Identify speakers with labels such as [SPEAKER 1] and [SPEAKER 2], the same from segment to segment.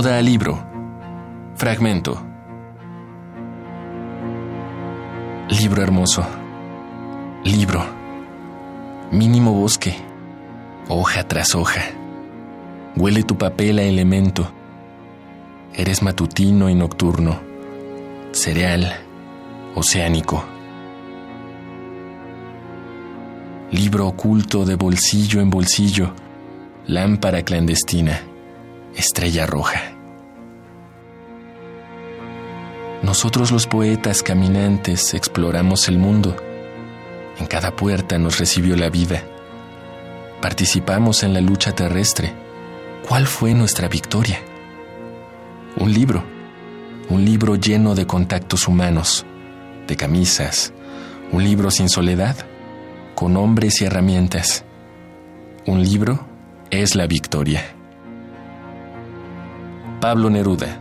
[SPEAKER 1] Oda al libro. Fragmento. Libro hermoso. Libro. Mínimo bosque. Hoja tras hoja. Huele tu papel a elemento. Eres matutino y nocturno. Cereal. Oceánico. Libro oculto de bolsillo en bolsillo. Lámpara clandestina estrella roja. Nosotros los poetas caminantes exploramos el mundo. En cada puerta nos recibió la vida. Participamos en la lucha terrestre. ¿Cuál fue nuestra victoria? Un libro. Un libro lleno de contactos humanos, de camisas. Un libro sin soledad, con hombres y herramientas. Un libro es la victoria. Pablo Neruda.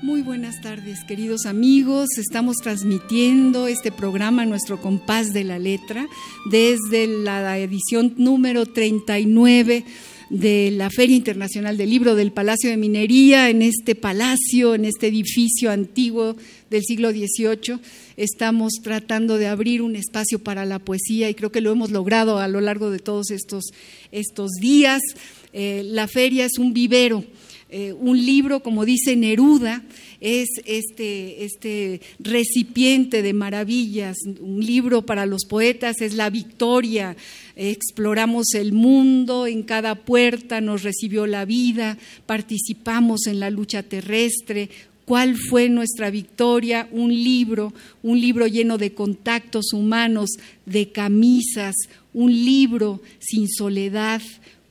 [SPEAKER 2] Muy buenas tardes, queridos amigos. Estamos transmitiendo este programa, nuestro compás de la letra, desde la edición número 39 de la Feria Internacional del Libro del Palacio de Minería, en este palacio, en este edificio antiguo del siglo XVIII. Estamos tratando de abrir un espacio para la poesía y creo que lo hemos logrado a lo largo de todos estos, estos días. Eh, la feria es un vivero. Eh, un libro, como dice Neruda, es este, este recipiente de maravillas. Un libro para los poetas es la victoria. Exploramos el mundo, en cada puerta nos recibió la vida, participamos en la lucha terrestre, ¿Cuál fue nuestra victoria? Un libro, un libro lleno de contactos humanos, de camisas, un libro sin soledad,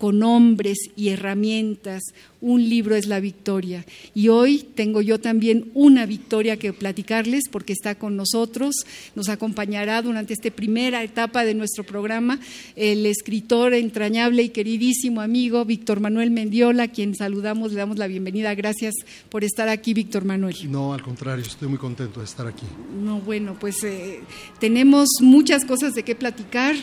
[SPEAKER 2] con hombres y herramientas. Un libro es la victoria. Y hoy tengo yo también una victoria que platicarles porque está con nosotros. Nos acompañará durante esta primera etapa de nuestro programa el escritor entrañable y queridísimo amigo Víctor Manuel Mendiola, quien saludamos, le damos la bienvenida. Gracias por estar aquí, Víctor Manuel.
[SPEAKER 3] No, al contrario, estoy muy contento de estar aquí.
[SPEAKER 2] No, bueno, pues eh, tenemos muchas cosas de qué platicar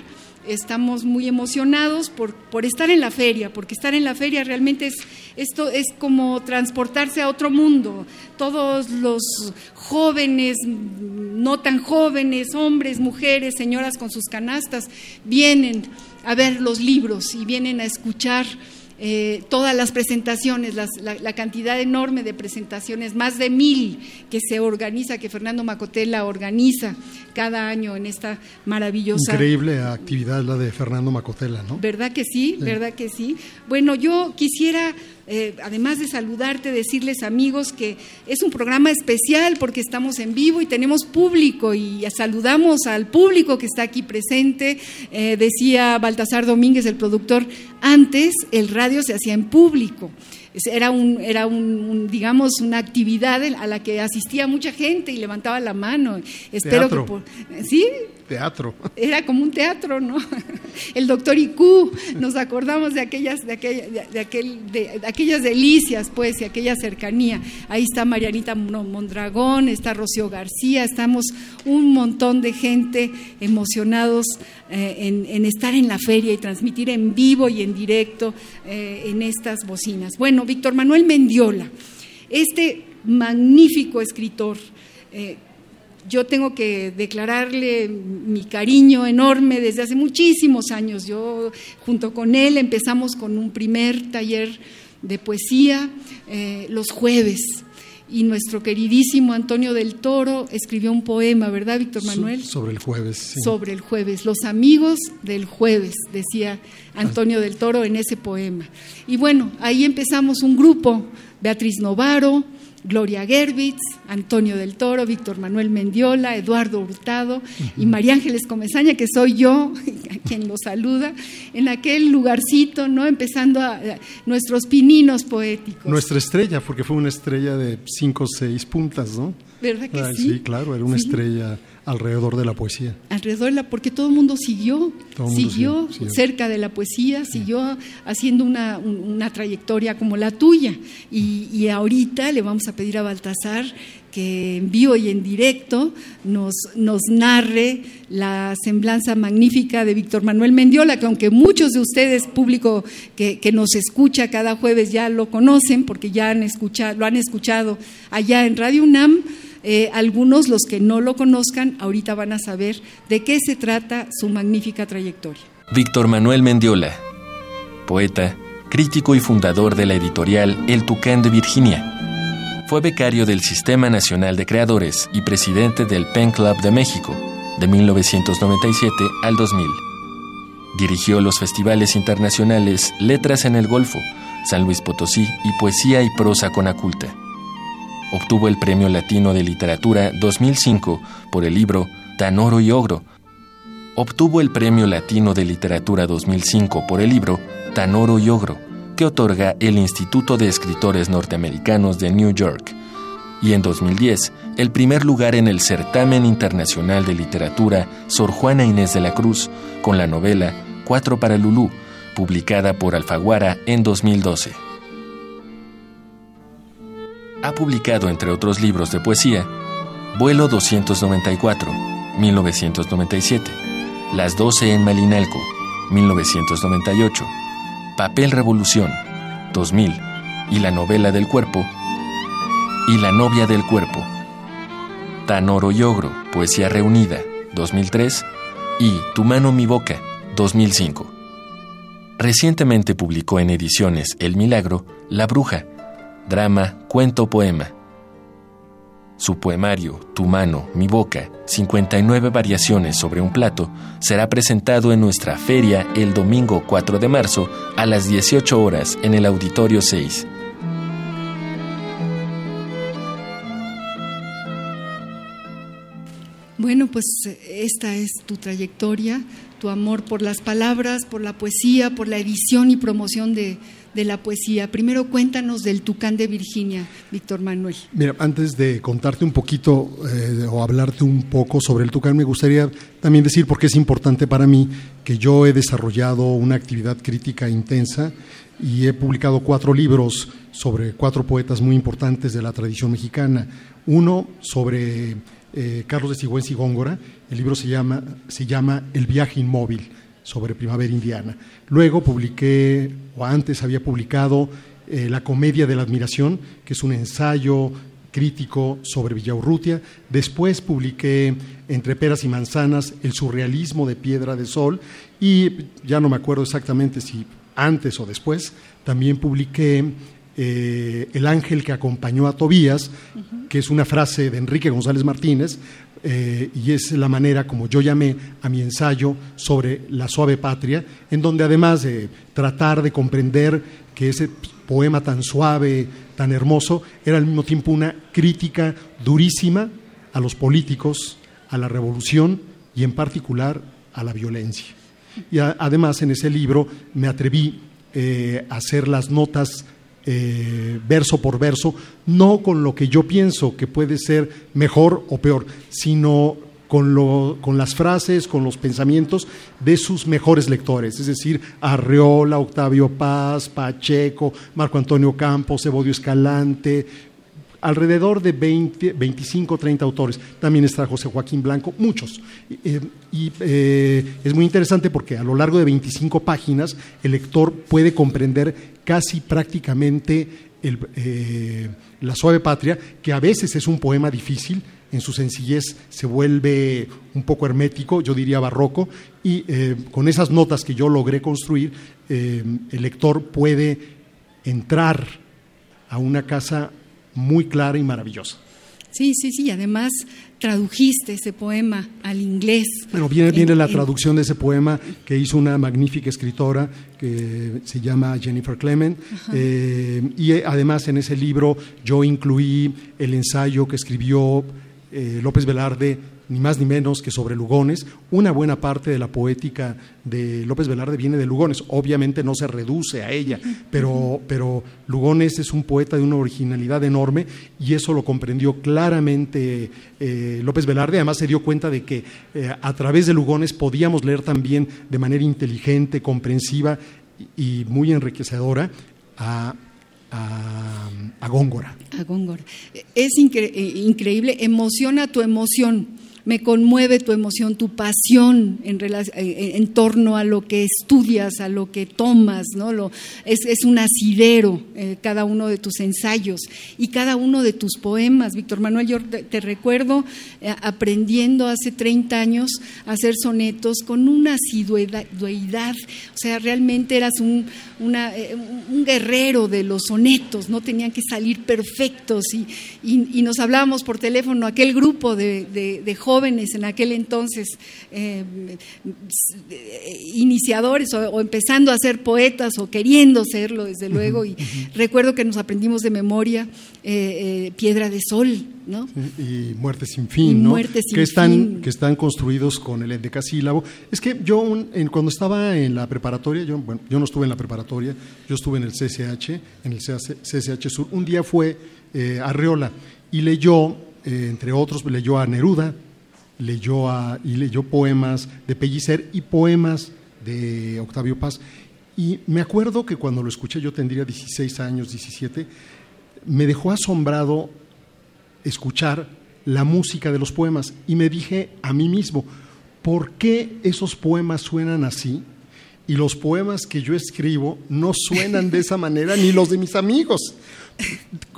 [SPEAKER 2] estamos muy emocionados por, por, estar en la feria, porque estar en la feria realmente es, esto es como transportarse a otro mundo. Todos los jóvenes, no tan jóvenes, hombres, mujeres, señoras con sus canastas, vienen a ver los libros y vienen a escuchar eh, todas las presentaciones, la, cantidad enorme de presentaciones, más de mil que se organiza, que Fernando Macotela organiza cada año en esta maravillosa...
[SPEAKER 3] Increíble actividad la de Fernando Macotela, ¿no?
[SPEAKER 2] ¿Verdad que sí? ¿Verdad que sí? Bueno, yo quisiera eh, además de saludarte, decirles amigos que es un programa especial porque estamos en vivo y tenemos público y saludamos al público que está aquí presente. Eh, decía Baltasar Domínguez, el productor, antes el radio se hacía en público era un, era un, digamos, una actividad a la que asistía mucha gente y levantaba la mano.
[SPEAKER 3] Espero que
[SPEAKER 2] sí,
[SPEAKER 3] teatro.
[SPEAKER 2] Era como un teatro, ¿no? El doctor Icu, nos acordamos de aquellas, de, de, aquel, de, aquellas delicias, pues, y aquella cercanía. Ahí está Marianita Mondragón, está Rocío García, estamos un montón de gente emocionados eh, en, estar en la feria y transmitir en vivo y en directo eh, en estas bocinas. Bueno, Víctor Manuel Mendiola, este magnífico escritor, eh, yo tengo que declararle mi cariño enorme desde hace muchísimos años. Yo junto con él empezamos con un primer taller de poesía eh, los jueves y nuestro queridísimo Antonio del Toro escribió un poema, ¿verdad, Víctor Manuel?
[SPEAKER 3] sobre el jueves.
[SPEAKER 2] Sobre el jueves, los amigos del jueves, decía Antonio del Toro en ese poema. Y bueno, ahí empezamos un grupo, Beatriz Novaro, Gloria Gerbitz, Antonio del Toro, Víctor Manuel Mendiola, Eduardo Hurtado y María Ángeles Comezaña, que soy yo, quien lo saluda, en aquel lugarcito, ¿no? Empezando a, nuestros pininos poéticos.
[SPEAKER 3] Nuestra estrella, porque fue una estrella de cinco o seis puntas, ¿no?
[SPEAKER 2] ¿Verdad que sí?
[SPEAKER 3] Sí, claro, era una estrella alrededor de la poesía.
[SPEAKER 2] Alrededor de la, porque todo el mundo siguió, siguió cerca de la poesía, siguió haciendo una, trayectoria como la tuya. Y, y, ahorita le vamos a pedir a Baltasar que en vivo y en directo nos, nos narre la semblanza magnífica de Víctor Manuel Mendiola, que aunque muchos de ustedes, público que, que nos escucha cada jueves, ya lo conocen, porque ya han escuchado, lo han escuchado allá en Radio UNAM, eh, algunos, los que no lo conozcan, ahorita van a saber de qué se trata su magnífica trayectoria.
[SPEAKER 1] Víctor Manuel Mendiola, poeta, crítico y fundador de la editorial El Tucán de Virginia. Fue becario del Sistema Nacional de Creadores y presidente del Pen Club de México de 1997 al 2000. Dirigió los festivales internacionales Letras en el Golfo, San Luis Potosí y Poesía y Prosa con Aculta obtuvo el Premio Latino de Literatura 2005 por el libro Tanoro y Ogro. Obtuvo el Premio Latino de Literatura 2005 por el libro Tanoro y Ogro, que otorga el Instituto de Escritores Norteamericanos de New York. Y en 2010, el primer lugar en el Certamen Internacional de Literatura Sor Juana Inés de la Cruz, con la novela Cuatro para Lulú, publicada por Alfaguara en 2012 ha publicado, entre otros libros de poesía, Vuelo 294, 1997, Las 12 en Malinalco, 1998, Papel Revolución, 2000, y La novela del cuerpo, y La novia del cuerpo, Tanoro y Ogro, Poesía Reunida, 2003, y Tu mano mi boca, 2005. Recientemente publicó en ediciones El Milagro, La Bruja, drama, cuento, poema. Su poemario, Tu mano, mi boca, 59 variaciones sobre un plato, será presentado en nuestra feria el domingo 4 de marzo a las 18 horas en el Auditorio 6.
[SPEAKER 2] Bueno, pues esta es tu trayectoria, tu amor por las palabras, por la poesía, por la edición y promoción de, de la poesía. Primero cuéntanos del Tucán de Virginia, Víctor Manuel.
[SPEAKER 3] Mira, antes de contarte un poquito eh, o hablarte un poco sobre el Tucán, me gustaría también decir por qué es importante para mí que yo he desarrollado una actividad crítica intensa y he publicado cuatro libros sobre cuatro poetas muy importantes de la tradición mexicana. Uno sobre eh, Carlos de Sigüenza y Góngora, el libro se llama, se llama El viaje inmóvil sobre Primavera Indiana. Luego publiqué, o antes había publicado, eh, La Comedia de la Admiración, que es un ensayo crítico sobre Villaurrutia. Después publiqué Entre peras y manzanas, El surrealismo de Piedra de Sol. Y ya no me acuerdo exactamente si antes o después, también publiqué eh, El ángel que acompañó a Tobías, que es una frase de Enrique González Martínez, eh, y es la manera como yo llamé a mi ensayo sobre la suave patria, en donde además de tratar de comprender que ese poema tan suave, tan hermoso, era al mismo tiempo una crítica durísima a los políticos, a la revolución y en particular a la violencia. Y además en ese libro me atreví eh, a hacer las notas eh, verso por verso, no con lo que yo pienso que puede ser mejor o peor, sino con, lo, con, las frases, con los pensamientos de sus mejores lectores, es decir, Arreola, Octavio Paz, Pacheco, Marco Antonio Campos, Evodio Escalante, alrededor de 20, 25, 30 autores. También está José Joaquín Blanco, muchos. Eh, y eh, es muy interesante porque a lo largo de 25 páginas el lector puede comprender casi prácticamente eh, La suave patria, que a veces es un poema difícil, en su sencillez se vuelve un poco hermético, yo diría barroco, y con esas notas que yo logré construir, el lector puede entrar a una casa muy clara y maravillosa.
[SPEAKER 2] Sí, sí, sí, además tradujiste ese poema al inglés.
[SPEAKER 3] Bueno, viene, viene la traducción de ese poema que hizo una magnífica escritora que se llama Jennifer Clement. Eh, y además en ese libro yo incluí el ensayo que escribió eh, López Velarde ni más ni menos que sobre Lugones. Una buena parte de la poética de López Velarde viene de Lugones. Obviamente no se reduce a ella, pero, pero Lugones es un poeta de una originalidad enorme y eso lo comprendió claramente eh, López Velarde. Además se dio cuenta de que eh, a través de Lugones podíamos leer también de manera inteligente, comprensiva y muy enriquecedora a a, Góngora.
[SPEAKER 2] A Góngora. Es eh, increíble, emociona tu emoción me conmueve tu emoción, tu pasión en, en, torno a lo que estudias, a lo que tomas, ¿no? Lo, es, es, un asidero eh, cada uno de tus ensayos y cada uno de tus poemas. Víctor Manuel, yo te, recuerdo eh, aprendiendo hace 30 años a hacer sonetos con una asiduidad, o sea, realmente eras un, eh, un guerrero de los sonetos, no tenían que salir perfectos y, y, nos hablábamos por teléfono, aquel grupo de, de jóvenes jóvenes en aquel entonces, eh, iniciadores o, empezando a ser poetas o queriendo serlo, desde luego, y recuerdo que nos aprendimos de memoria eh, eh, Piedra de Sol, ¿no?
[SPEAKER 3] Y Muerte sin fin, ¿no? que están, Que están construidos con el endecasílabo. Es que yo, cuando estaba en la preparatoria, yo, bueno, yo no estuve en la preparatoria, yo estuve en el CCH, en el CCH Sur, un día fue Arreola y leyó, entre otros, leyó a Neruda, leyó, a, y leyó poemas de Pellicer y poemas de Octavio Paz. Y me acuerdo que cuando lo escuché, yo tendría 16 años, 17, me dejó asombrado escuchar la música de los poemas y me dije a mí mismo, ¿por qué esos poemas suenan así? Y los poemas que yo escribo no suenan de esa manera, ni los de mis amigos.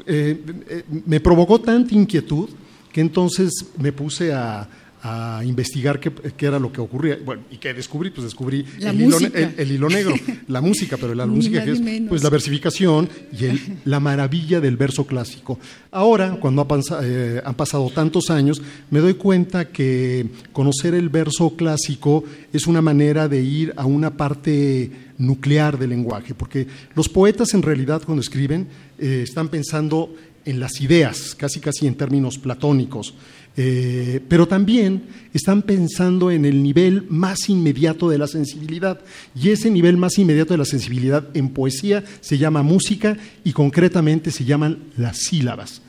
[SPEAKER 3] Eh, eh, me provocó tanta inquietud que entonces me puse a, a investigar qué, era lo que ocurría. Bueno, ¿y qué descubrí? Pues descubrí el hilo, el, hilo, negro, la música, pero la música que es pues, la versificación y la maravilla del verso clásico. Ahora, cuando eh, han pasado tantos años, me doy cuenta que conocer el verso clásico es una manera de ir a una parte nuclear del lenguaje, porque los poetas en realidad cuando escriben eh, están pensando en las ideas, casi casi en términos platónicos. Eh, pero también están pensando en el nivel más inmediato de la sensibilidad. Y ese nivel más inmediato de la sensibilidad en poesía se llama música y concretamente se llaman las sílabas.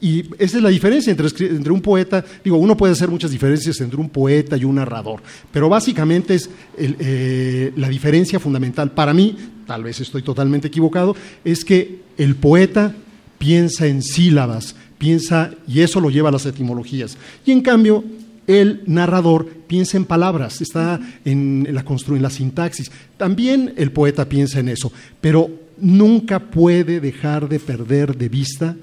[SPEAKER 3] Y esa es la diferencia entre, entre, un poeta, digo, uno puede hacer muchas diferencias entre un poeta y un narrador, pero básicamente es eh, la diferencia fundamental. Para mí, tal vez estoy totalmente equivocado, es que el poeta piensa en sílabas, piensa, y eso lo lleva a las etimologías. Y en cambio, el narrador piensa en palabras, está en la, en la sintaxis. También el poeta piensa en eso, pero nunca puede dejar de perder de vista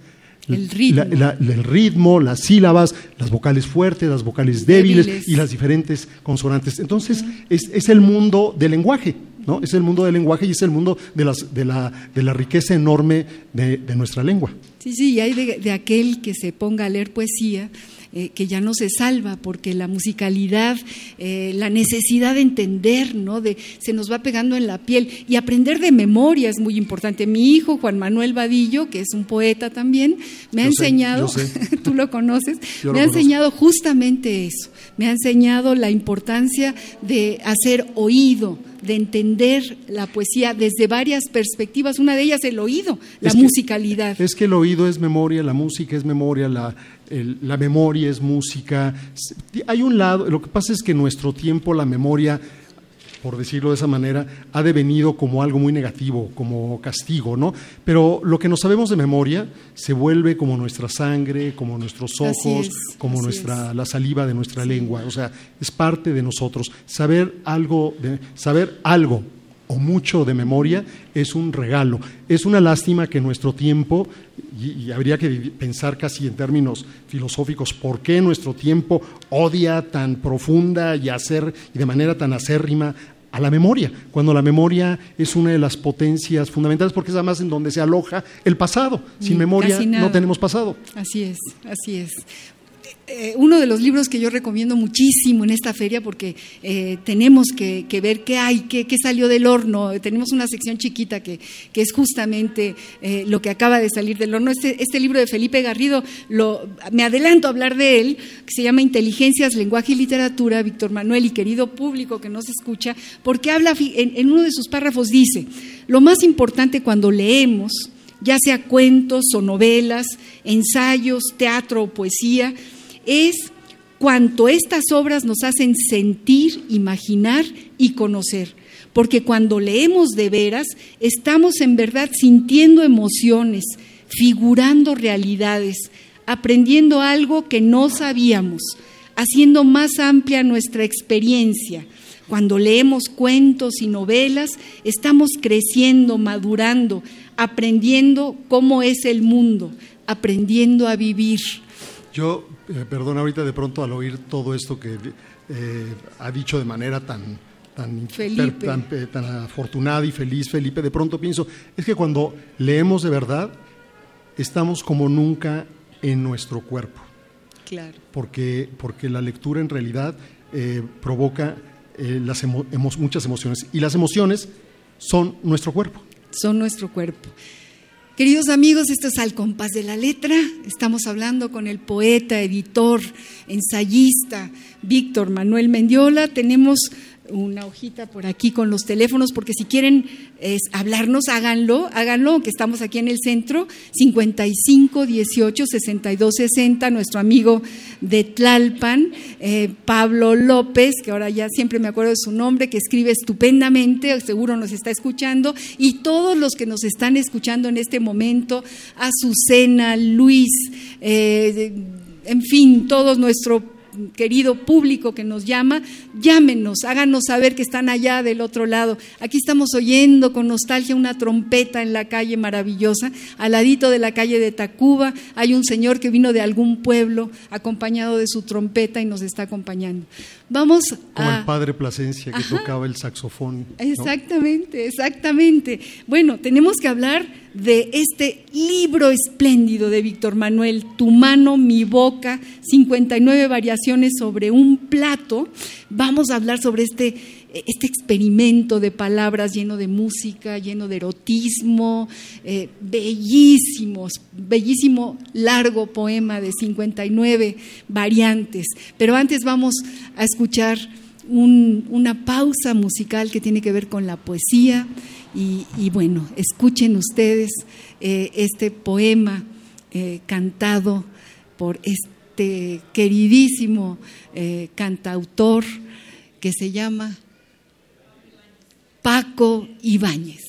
[SPEAKER 2] el ritmo.
[SPEAKER 3] el ritmo, las sílabas, las vocales fuertes, las vocales débiles, y las diferentes consonantes. Entonces, es, el mundo del lenguaje, ¿no? Es el mundo del lenguaje y es el mundo de, las, de, la, de la riqueza enorme de, nuestra lengua.
[SPEAKER 2] Sí, sí, y hay de, aquel que se ponga a leer poesía eh, que ya no se salva, porque la musicalidad, eh, la necesidad de entender, ¿no? De, se nos va pegando en la piel. Y aprender de memoria es muy importante. Mi hijo, Juan Manuel Vadillo, que es un poeta también, me ha enseñado, tú lo conoces, me ha enseñado justamente eso. Me ha enseñado la importancia de hacer oído, de entender la poesía desde varias perspectivas. Una de ellas el oído, la musicalidad.
[SPEAKER 3] es que el oído es memoria, la música es memoria, la, la memoria es música. Hay un lado, lo que pasa es que en nuestro tiempo la memoria por decirlo de esa manera, ha devenido como algo muy negativo, como castigo, ¿no? Pero lo que no sabemos de memoria se vuelve como nuestra sangre, como nuestros ojos, como nuestra la saliva de nuestra lengua, o sea, es parte de nosotros. Saber algo de, saber algo o mucho de memoria es un regalo. Es una lástima que nuestro tiempo, y, habría que pensar casi en términos filosóficos, ¿por qué nuestro tiempo odia tan profunda y, hacer, y de manera tan acérrima a la memoria, cuando la memoria es una de las potencias fundamentales porque es además en donde se aloja el pasado. Sin memoria no tenemos pasado.
[SPEAKER 2] Así es, así es. Eh, uno de los libros que yo recomiendo muchísimo en esta feria porque eh, tenemos que, ver qué hay, qué, salió del horno. Tenemos una sección chiquita que, es justamente eh, lo que acaba de salir del horno. Este, este libro de Felipe Garrido, me adelanto a hablar de él, que se llama Inteligencias, Lenguaje y Literatura, Víctor Manuel y querido público que nos escucha, porque habla, en uno de sus párrafos dice, lo más importante cuando leemos, ya sea cuentos o novelas, ensayos, teatro o poesía, es cuanto estas obras nos hacen sentir, imaginar y conocer. Porque cuando leemos de veras, estamos en verdad sintiendo emociones, figurando realidades, aprendiendo algo que no sabíamos, haciendo más amplia nuestra experiencia. Cuando leemos cuentos y novelas, estamos creciendo, madurando, aprendiendo cómo es el mundo, aprendiendo a vivir.
[SPEAKER 3] Yo eh, perdón, ahorita de pronto al oír todo esto que eh, ha dicho de manera tan, tan, tan, afortunada y feliz Felipe, de pronto pienso, es que cuando leemos de verdad, estamos como nunca en nuestro cuerpo.
[SPEAKER 2] Claro.
[SPEAKER 3] Porque, porque la lectura en realidad eh, provoca las muchas emociones y las emociones son nuestro cuerpo.
[SPEAKER 2] Son nuestro cuerpo. Queridos amigos, esto es Al compás de la letra. Estamos hablando con el poeta, editor, ensayista Víctor Manuel Mendiola. Tenemos una hojita por aquí con los teléfonos, porque si quieren hablarnos, háganlo, háganlo, que estamos aquí en el centro, 55 18 62 60, nuestro amigo de Tlalpan, eh, Pablo López, que ahora ya siempre me acuerdo de su nombre, que escribe estupendamente, seguro nos está escuchando, y todos los que nos están escuchando en este momento, Azucena, Luis, eh, en fin, todo nuestro querido público que nos llama, llámenos, háganos saber que están allá del otro lado. Aquí estamos oyendo con nostalgia una trompeta en la calle maravillosa, al ladito de la calle de Tacuba hay un señor que vino de algún pueblo acompañado de su trompeta y nos está acompañando. Vamos
[SPEAKER 3] Como el padre Plasencia que tocaba el saxofón.
[SPEAKER 2] Exactamente, exactamente. Bueno, tenemos que hablar de este libro espléndido de Víctor Manuel, Tu mano, mi boca, 59 variaciones sobre un plato. Vamos a hablar sobre este, este experimento de palabras lleno de música, lleno de erotismo, eh, bellísimos, bellísimo largo poema de 59 variantes. Pero antes vamos a escuchar escuchar una pausa musical que tiene que ver con la poesía y, bueno, escuchen ustedes eh, este poema eh, cantado por este queridísimo eh, cantautor que se llama Paco Ibáñez.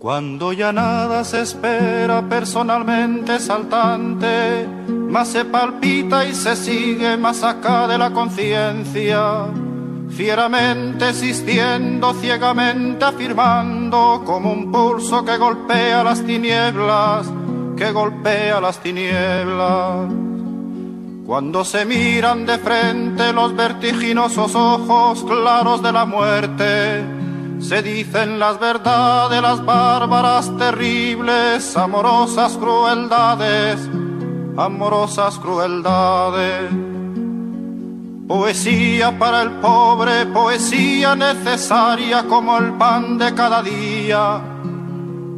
[SPEAKER 4] Cuando ya nada se espera personalmente saltante, más se palpita y se sigue más acá de la conciencia, fieramente existiendo, ciegamente afirmando, como un pulso que golpea las tinieblas, que golpea las tinieblas. Cuando se miran de frente los vertiginosos ojos claros de la muerte, se dicen las verdades, las bárbaras, terribles, amorosas crueldades, amorosas crueldades. Poesía para el pobre, poesía necesaria como el pan de cada día,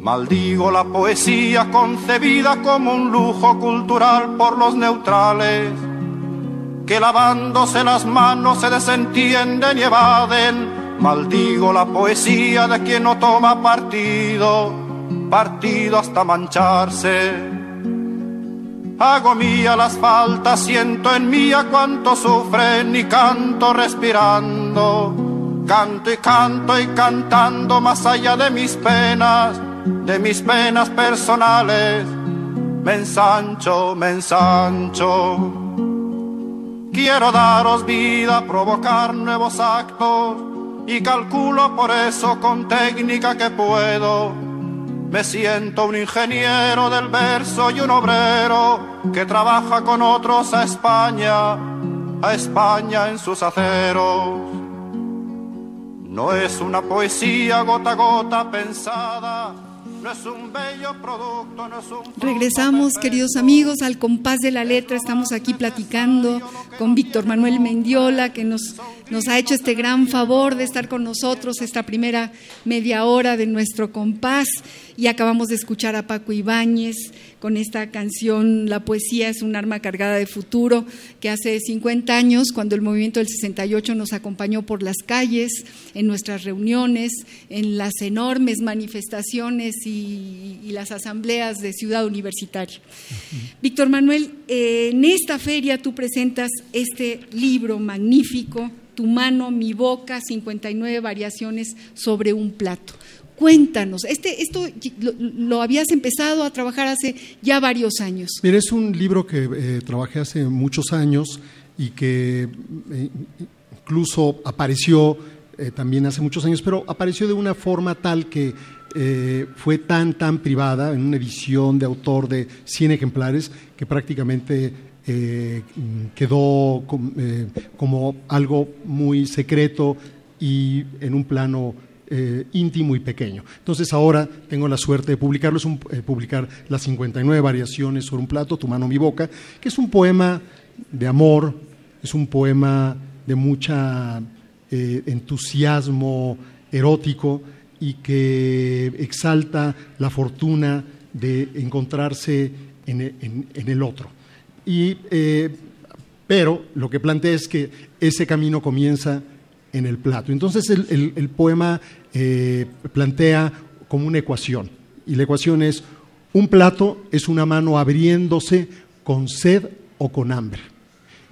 [SPEAKER 4] Maldigo la poesía concebida como un lujo cultural por los neutrales que lavándose las manos se desentienden y evaden. Maldigo la poesía de quien no toma partido, partido hasta mancharse. Hago mía las faltas, siento en mía cuánto sufren y canto respirando. Canto y canto y cantando más allá de mis penas, de mis penas personales. Me ensancho, me ensancho. Quiero daros vida, provocar nuevos actos y calculo por eso con técnica que puedo. Me siento un ingeniero del verso y un obrero que trabaja con otros a España, a España en sus aceros. No es una poesía gota a gota pensada
[SPEAKER 2] Regresamos, queridos amigos, al compás de la letra. Estamos aquí platicando con Víctor Manuel Mendiola, que nos, nos ha hecho este gran favor de estar con nosotros esta primera media hora de nuestro compás. Y acabamos de escuchar a Paco Ibáñez con esta canción La poesía es un arma cargada de futuro, que hace 50 años, cuando el movimiento del 68 nos acompañó por las calles, en nuestras reuniones, en las enormes manifestaciones y, las asambleas de Ciudad Universitaria. Víctor Manuel, eh, en esta feria tú presentas este libro magnífico, Tu mano, mi boca, 59 variaciones sobre un plato. Cuéntanos, este, esto lo, habías empezado a trabajar hace ya varios años.
[SPEAKER 3] Mira, es un libro que eh, trabajé hace muchos años y que eh, incluso apareció eh, también hace muchos años, pero apareció de una forma tal que fue tan, tan privada, en una edición de autor de 100 ejemplares, que prácticamente quedó como algo muy secreto y en un plano eh, íntimo y pequeño. Entonces ahora tengo la suerte de publicarlo, es un, eh, publicar las 59 variaciones sobre un plato, Tu mano, mi boca, que es un poema de amor, es un poema de mucha eh, entusiasmo erótico y que exalta la fortuna de encontrarse en, el otro. Y, pero lo que plantea es que ese camino comienza en el plato. Entonces el, poema eh, plantea como una ecuación, y la ecuación es, un plato es una mano abriéndose con sed o con hambre.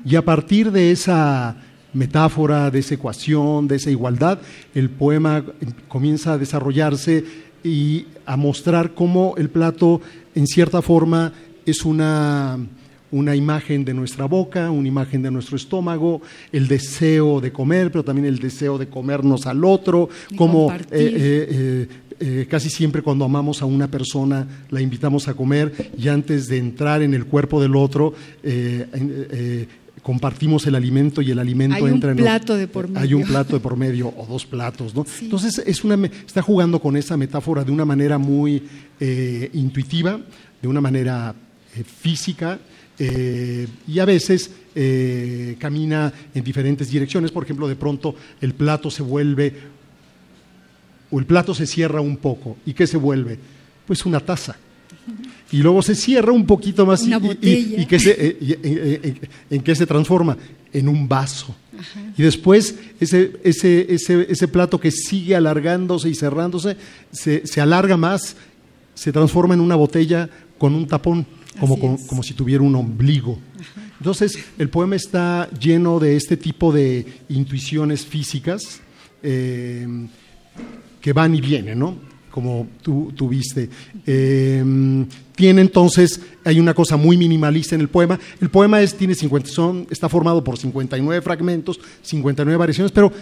[SPEAKER 3] Y a partir de esa metáfora, de esa ecuación, de esa igualdad, el poema comienza a desarrollarse y a mostrar cómo el plato, en cierta forma, es una una imagen de nuestra boca, una imagen de nuestro estómago, el deseo de comer, pero también el deseo de comernos al otro, como eh, eh, eh, casi siempre cuando amamos a una persona la invitamos a comer y antes de entrar en el cuerpo del otro compartimos el alimento y el alimento entra
[SPEAKER 2] en un plato de por medio.
[SPEAKER 3] Hay un plato de por medio o dos platos, ¿no? Entonces es una, está jugando con esa metáfora de una manera muy intuitiva, de una manera física eh, y a veces eh, camina en diferentes direcciones. Por ejemplo, de pronto el plato se vuelve, o el plato se cierra un poco. ¿Y qué se vuelve? Pues una taza. Y luego se cierra un poquito más y, eh, en qué se transforma? En un vaso. Y después ese, ese, ese, ese, plato que sigue alargándose y cerrándose, se, se alarga más, se transforma en una botella con un tapón como, como, si tuviera un ombligo. Entonces, el poema está lleno de este tipo de intuiciones físicas eh, que van y vienen, ¿no? Como tú, viste. Eh, tiene entonces, hay una cosa muy minimalista en el poema. El poema es, tiene 50, son, está formado por 59 fragmentos, 59 variaciones, pero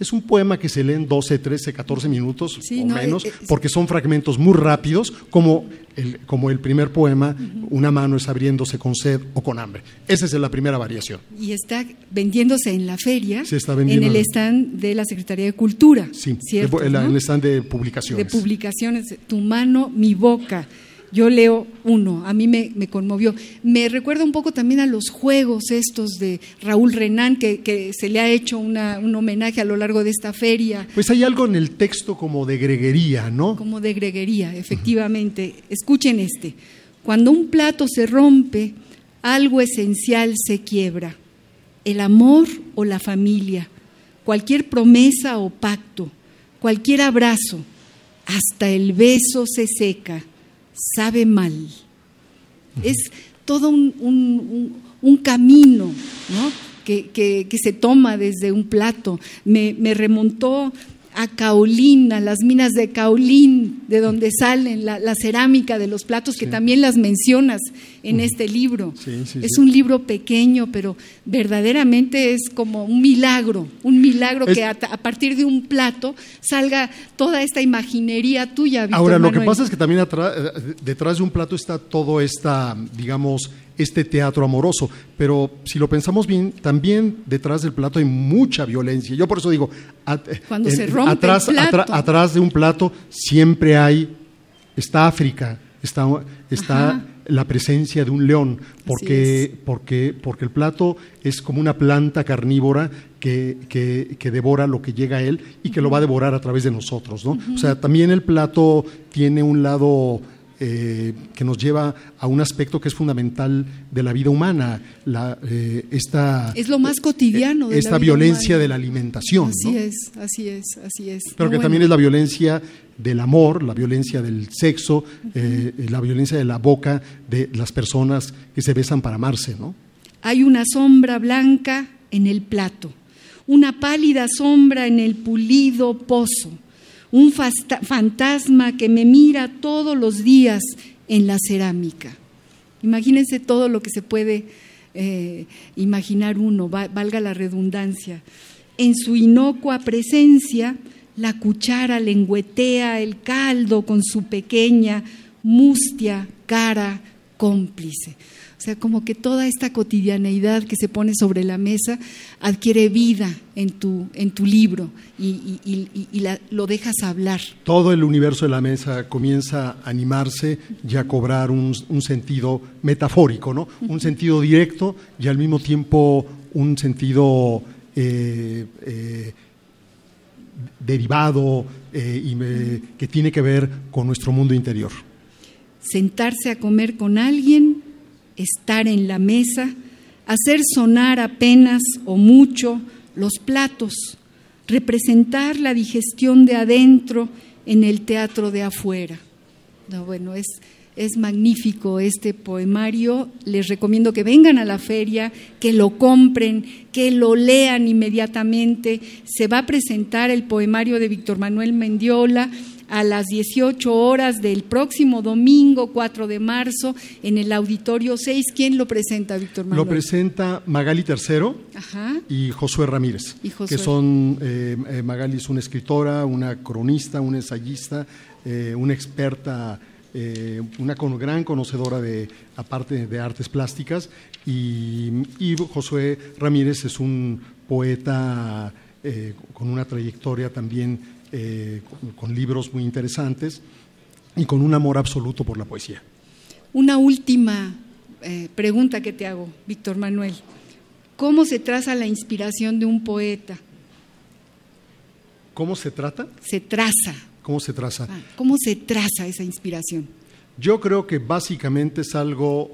[SPEAKER 3] es un poema que se lee en 12, 13, 14 minutos o menos, eh, porque son fragmentos muy rápidos, como el, como el primer poema, una mano es abriéndose con sed o con hambre. Esa es la primera variación.
[SPEAKER 2] Y está vendiéndose en la feria, en el stand de la Secretaría de Cultura.
[SPEAKER 3] Sí, en el stand de publicaciones.
[SPEAKER 2] De publicaciones, Tu mano, mi boca yo leo uno, a mí me, conmovió. Me recuerda un poco también a los juegos estos de Raúl Renán, que, se le ha hecho un homenaje a lo largo de esta feria.
[SPEAKER 3] Pues hay algo en el texto como de greguería, ¿no?
[SPEAKER 2] Como de greguería, efectivamente. Escuchen este. Cuando un plato se rompe, algo esencial se quiebra. El amor o la familia, cualquier promesa o pacto, cualquier abrazo, hasta el beso se seca sabe mal. Es todo un, camino ¿no? que, se toma desde un plato. Me, me remontó a Caolín, a las minas de Caolín, de donde salen la, cerámica de los platos, que también las mencionas en este libro. es un libro pequeño, pero verdaderamente es como un milagro, un milagro que a, partir de un plato salga toda esta imaginería tuya.
[SPEAKER 3] Ahora, lo que pasa es que también eh, detrás de un plato está todo esta, digamos, este teatro amoroso. Pero si lo pensamos bien, también detrás del plato hay mucha violencia. Yo por eso digo,
[SPEAKER 2] Cuando se rompe
[SPEAKER 3] atrás,
[SPEAKER 2] el plato.
[SPEAKER 3] atrás de un plato siempre hay, está África, está, está la presencia de un león, porque, porque, porque el plato es como una planta carnívora que, que, devora lo que llega a él y que lo va a devorar a través de nosotros. ¿no? O sea, también el plato tiene un lado eh, que nos lleva a un aspecto que es fundamental de la vida humana, la, eh, esta,
[SPEAKER 2] es lo más cotidiano
[SPEAKER 3] de esta violencia de la alimentación.
[SPEAKER 2] Así es, así es, así es.
[SPEAKER 3] Pero que también es la violencia del amor, la violencia del sexo, eh, la violencia de la boca de las personas que se besan para amarse, ¿no?
[SPEAKER 2] Hay una sombra blanca en el plato, una pálida sombra en el pulido pozo un fantasma que me mira todos los días en la cerámica. Imagínense todo lo que se puede eh, imaginar uno, valga la redundancia. En su inocua presencia, la cuchara lengüetea el caldo con su pequeña, mustia cara cómplice. O sea, como que toda esta cotidianeidad que se pone sobre la mesa adquiere vida en tu, en tu libro y, lo dejas hablar.
[SPEAKER 3] Todo el universo de la mesa comienza a animarse y a cobrar un, sentido metafórico, ¿no? Un sentido directo y al mismo tiempo un sentido eh, eh, derivado eh, y que tiene que ver con nuestro mundo interior.
[SPEAKER 2] Sentarse a comer con alguien estar en la mesa, hacer sonar apenas o mucho los platos, representar la digestión de adentro en el teatro de afuera. bueno, es, es magnífico este poemario. Les recomiendo que vengan a la feria, que lo compren, que lo lean inmediatamente. Se va a presentar el poemario de Víctor Manuel Mendiola a las 18 horas del próximo domingo 4 de marzo en el Auditorio 6. ¿Quién lo presenta, Víctor Manuel?
[SPEAKER 3] Lo presenta Magali Tercero y Josué Ramírez, que son, eh, eh, Magali es una escritora, una cronista, una ensayista, eh, una experta, una gran conocedora de, aparte de artes plásticas, y, y Josué Ramírez es un poeta con una trayectoria también eh, con, libros muy interesantes y con un amor absoluto por la poesía.
[SPEAKER 2] Una última eh, pregunta que te hago, Víctor Manuel. ¿Cómo se traza la inspiración de un poeta?
[SPEAKER 3] ¿Cómo se trata?
[SPEAKER 2] Se traza.
[SPEAKER 3] ¿Cómo se traza?
[SPEAKER 2] Ah, ¿Cómo se traza esa inspiración?
[SPEAKER 3] Yo creo que básicamente es algo,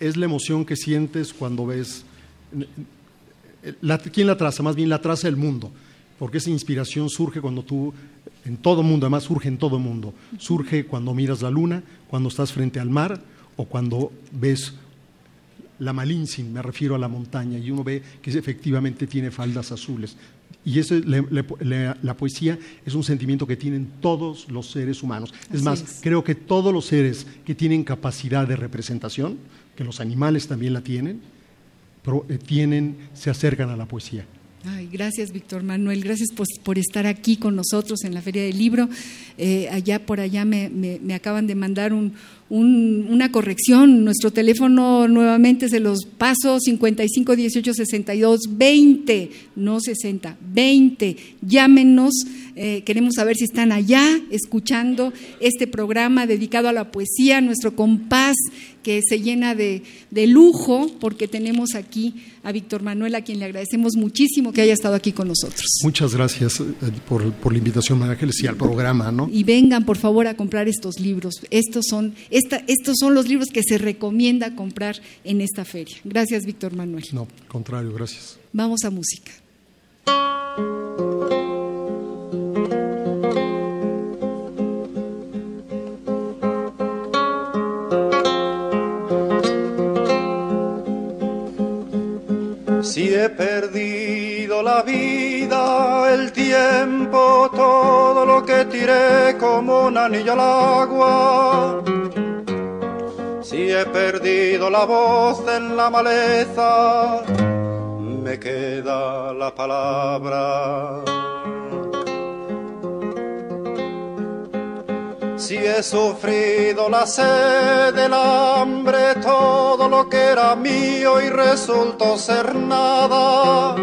[SPEAKER 3] es la emoción que sientes cuando ves, ¿quién la traza? Más bien la traza el mundo porque esa inspiración surge cuando tú, en todo mundo, además surge en todo mundo, surge cuando miras la luna, cuando estás frente al mar o cuando ves la Malinsin, me refiero a la montaña, y uno ve que efectivamente tiene faldas azules. Y eso, la poesía es un sentimiento que tienen todos los seres humanos. Es más, creo que todos los seres que tienen capacidad de representación, que los animales también la tienen, eh, tienen se acercan a la poesía.
[SPEAKER 2] Ay, gracias, Víctor Manuel. Gracias por, estar aquí con nosotros en la Feria del Libro. Eh, allá por allá me, acaban de mandar una corrección. Nuestro teléfono nuevamente se los paso 55 18 62 20, no 60, 20. Llámenos. Eh, queremos saber si están allá escuchando este programa dedicado a la poesía, nuestro compás que se llena de, lujo porque tenemos aquí a Víctor Manuel, a quien le agradecemos muchísimo que haya estado aquí con nosotros.
[SPEAKER 3] Muchas gracias eh, por, la invitación, María Ángeles, y al programa. ¿no?
[SPEAKER 2] Y vengan, por favor, a comprar estos libros. Estos son, estos son los libros que se recomienda comprar en esta feria. Gracias, Víctor Manuel.
[SPEAKER 3] No, contrario, gracias.
[SPEAKER 2] Vamos a música.
[SPEAKER 4] Si he perdido la vida, el tiempo, todo lo que tiré como un anillo al agua si he perdido la voz en la maleza, me queda la palabra. Si he sufrido la sed, el hambre, todo lo que era mío y resultó ser nada.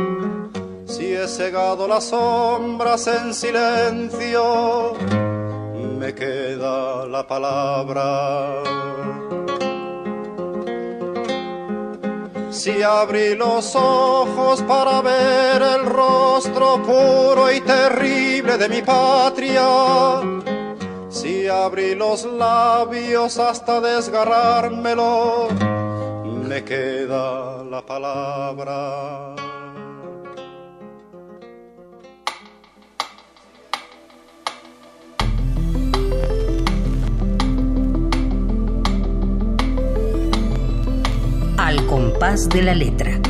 [SPEAKER 4] Si he cegado las sombras en silencio, me queda la palabra. Si abrí los ojos para ver el rostro puro y terrible de mi patria, si abrí los labios hasta desgarrármelo, me queda la palabra.
[SPEAKER 5] Al compás de la letra.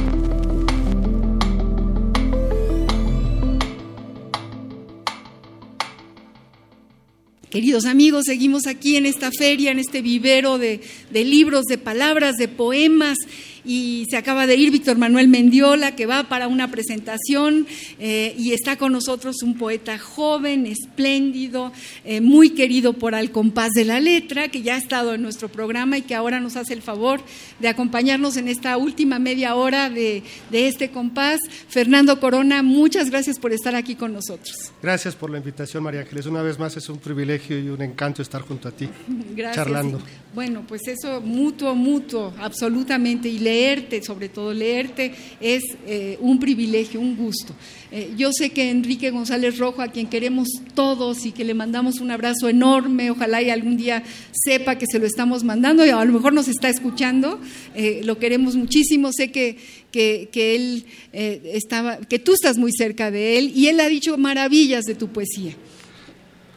[SPEAKER 2] Queridos amigos, seguimos aquí en esta feria, en este vivero de, de, libros, de palabras, de poemas y se acaba de ir Víctor Manuel Mendiola, que va para una presentación, eh, y está con nosotros un poeta joven, espléndido, eh, muy querido por Al Compás de la Letra, que ya ha estado en nuestro programa y que ahora nos hace el favor de acompañarnos en esta última media hora de, de este compás. Fernando Corona, muchas gracias por estar aquí con nosotros.
[SPEAKER 6] Gracias por la invitación, María Ángeles. Una vez más es un privilegio y un encanto estar junto a ti,
[SPEAKER 2] gracias.
[SPEAKER 6] charlando.
[SPEAKER 2] Bueno, pues eso mutuo, mutuo, absolutamente. Y leerte, sobre todo leerte, es eh, un privilegio, un gusto. Eh, yo sé que Enrique González Rojo, a quien queremos todos y que le mandamos un abrazo enorme, ojalá y algún día sepa que se lo estamos mandando y a lo mejor nos está escuchando, eh, lo queremos muchísimo, sé que, que, él estaba, que tú estás muy cerca de él y él ha dicho maravillas de tu poesía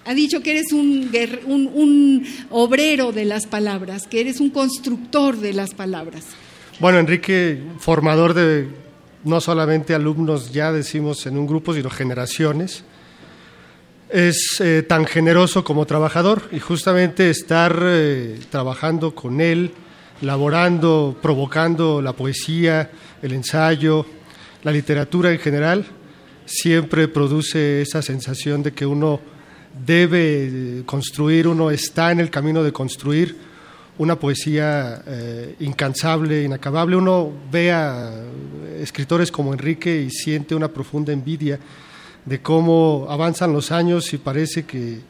[SPEAKER 2] ha dicho que eres un, obrero de las palabras, que eres un constructor de las palabras.
[SPEAKER 6] Bueno, Enrique, formador de no solamente alumnos, ya decimos en un grupo, sino generaciones, es eh, tan generoso como trabajador y justamente estar eh, trabajando con él, laborando, provocando la poesía, el ensayo, la literatura en general, siempre produce esa sensación de que uno debe construir, uno está en el camino de construir una poesía eh, incansable, inacabable. Uno ve a escritores como Enrique y siente una profunda envidia de cómo avanzan los años y parece que,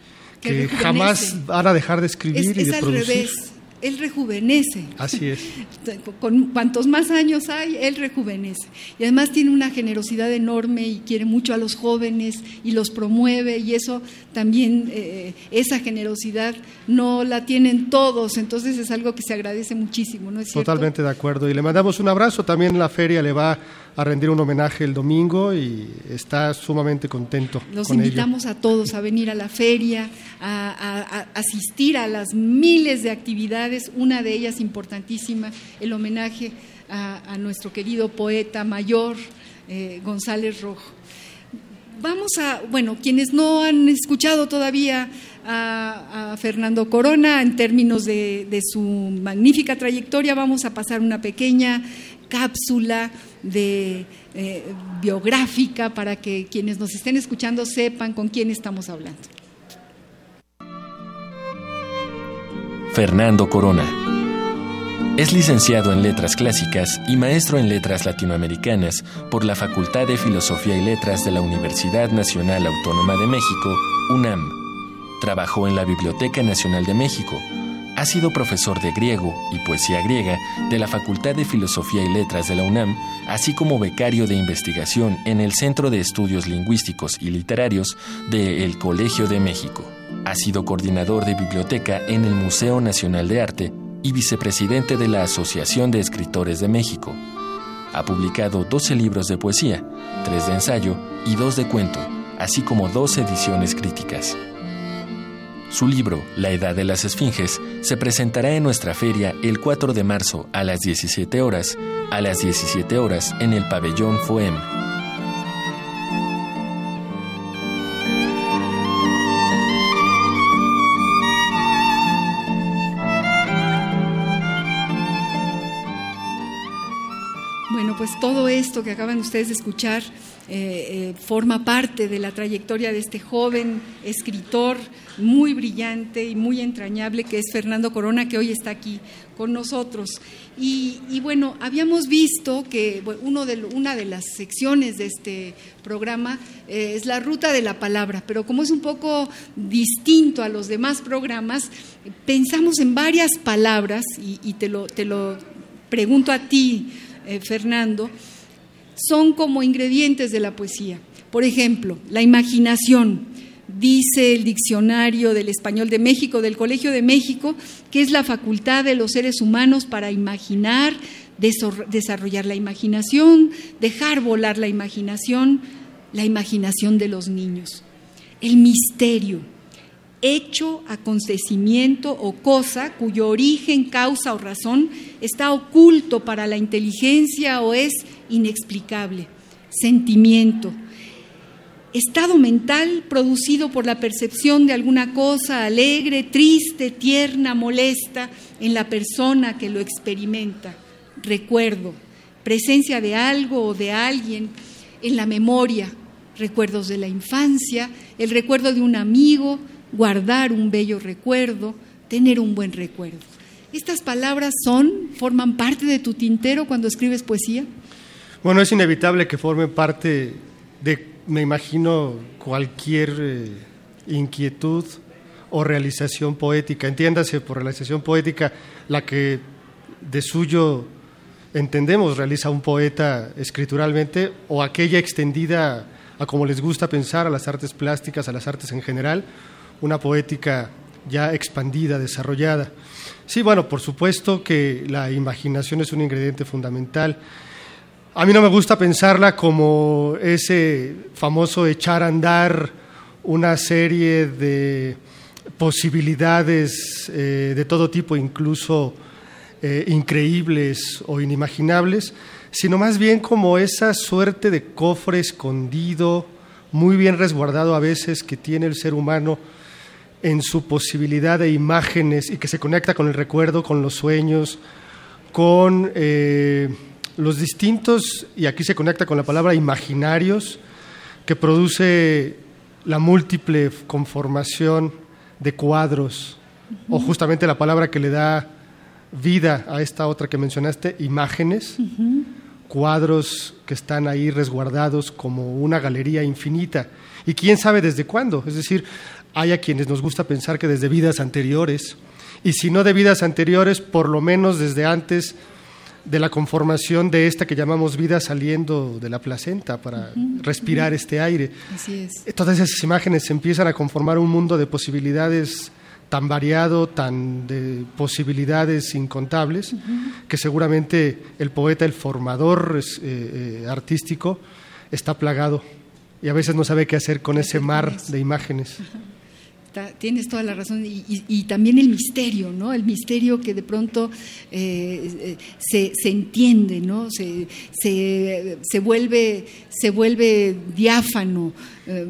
[SPEAKER 6] que, que jamás van a dejar de escribir
[SPEAKER 2] es,
[SPEAKER 6] y de
[SPEAKER 2] es
[SPEAKER 6] producir.
[SPEAKER 2] Revés él rejuvenece.
[SPEAKER 6] Así es.
[SPEAKER 2] Con cuantos más años hay, él rejuvenece. Y además tiene una generosidad enorme y quiere mucho a los jóvenes y los promueve y eso también, eh, esa generosidad no la tienen todos, entonces es algo que se agradece muchísimo, ¿no es cierto?
[SPEAKER 6] Totalmente de acuerdo. Y le mandamos un abrazo, también la feria le va a rendir un homenaje el domingo y está sumamente contento.
[SPEAKER 2] Los
[SPEAKER 6] con
[SPEAKER 2] invitamos
[SPEAKER 6] ello.
[SPEAKER 2] a todos a venir a la feria, a, a, a, asistir a las miles de actividades, una de ellas importantísima, el homenaje a, nuestro querido poeta mayor eh, González Rojo. Vamos a, bueno, quienes no han escuchado todavía a, a Fernando Corona en términos de, de, su magnífica trayectoria, vamos a pasar una pequeña cápsula de eh, biográfica para que quienes nos estén escuchando sepan con quién estamos hablando.
[SPEAKER 1] Fernando Corona. Es licenciado en Letras Clásicas y maestro en Letras Latinoamericanas por la Facultad de Filosofía y Letras de la Universidad Nacional Autónoma de México, UNAM. Trabajó en la Biblioteca Nacional de México. Ha sido profesor de griego y poesía griega de la Facultad de Filosofía y Letras de la UNAM, así como becario de investigación en el Centro de Estudios Lingüísticos y Literarios de El Colegio de México. Ha sido coordinador de biblioteca en el Museo Nacional de Arte y vicepresidente de la Asociación de Escritores de México. Ha publicado 12 libros de poesía, 3 de ensayo y 2 de cuento, así como dos ediciones críticas. Su libro, La Edad de las Esfinges, se presentará en nuestra feria el 4 de marzo a las 17 horas, a las 17 horas en el pabellón FOEM.
[SPEAKER 2] Bueno, pues todo esto que acaban ustedes de escuchar eh, eh, forma parte de la trayectoria de este joven escritor muy brillante y muy entrañable que es Fernando Corona, que hoy está aquí con nosotros. Y, bueno, habíamos visto que uno de, una de las secciones de este programa eh, es la ruta de la palabra, pero como es un poco distinto a los demás programas, pensamos en varias palabras y, te, lo, te lo pregunto a ti, Fernando son como ingredientes de la poesía. Por ejemplo, la imaginación, dice el diccionario del español de México, del Colegio de México, que es la facultad de los seres humanos para imaginar, desarrollar la imaginación, dejar volar la imaginación, la imaginación de los niños. El misterio, hecho, acontecimiento o cosa cuyo origen, causa o razón está oculto para la inteligencia o es inexplicable. Sentimiento, estado mental producido por la percepción de alguna cosa alegre, triste, tierna, molesta en la persona que lo experimenta. Recuerdo, presencia de algo o de alguien en la memoria, recuerdos de la infancia, el recuerdo de un amigo, guardar un bello recuerdo, tener un buen recuerdo. ¿Estas palabras son, forman parte de tu tintero cuando escribes poesía?
[SPEAKER 6] Bueno, es inevitable que formen parte de, me imagino, cualquier eh, inquietud o realización poética. Entiéndase por realización poética la que de suyo entendemos realiza un poeta escrituralmente o aquella extendida a como les gusta pensar, a las artes plásticas, a las artes en general, una poética ya expandida, desarrollada. Sí, bueno, por supuesto que la imaginación es un ingrediente fundamental. A mí no me gusta pensarla como ese famoso echar a andar una serie de posibilidades eh, de todo tipo, incluso eh, increíbles o inimaginables, sino más bien como esa suerte de cofre escondido, muy bien resguardado a veces que tiene el ser humano en su posibilidad de imágenes y que se conecta con el recuerdo, con los sueños, con eh, los distintos, y aquí se conecta con la palabra imaginarios, que produce la múltiple conformación de cuadros, o justamente la palabra que le da vida a esta otra que mencionaste, imágenes, cuadros que están ahí resguardados como una galería infinita. Y quién sabe desde cuándo. Es decir, hay a quienes nos gusta pensar que desde vidas anteriores, y si no de vidas anteriores, por lo menos desde antes de la conformación de esta que llamamos vida saliendo de la placenta para respirar este aire.
[SPEAKER 2] Así es.
[SPEAKER 6] Todas esas imágenes empiezan a conformar un mundo de posibilidades tan variado, tan de posibilidades incontables, que seguramente el poeta, el formador eh, eh, artístico, está plagado y a veces no sabe qué hacer con ese mar de imágenes
[SPEAKER 2] tienes toda la razón. Y, también el misterio, ¿no? El misterio que de pronto eh, se, se, entiende, ¿no? Se, se, vuelve, se vuelve diáfano eh,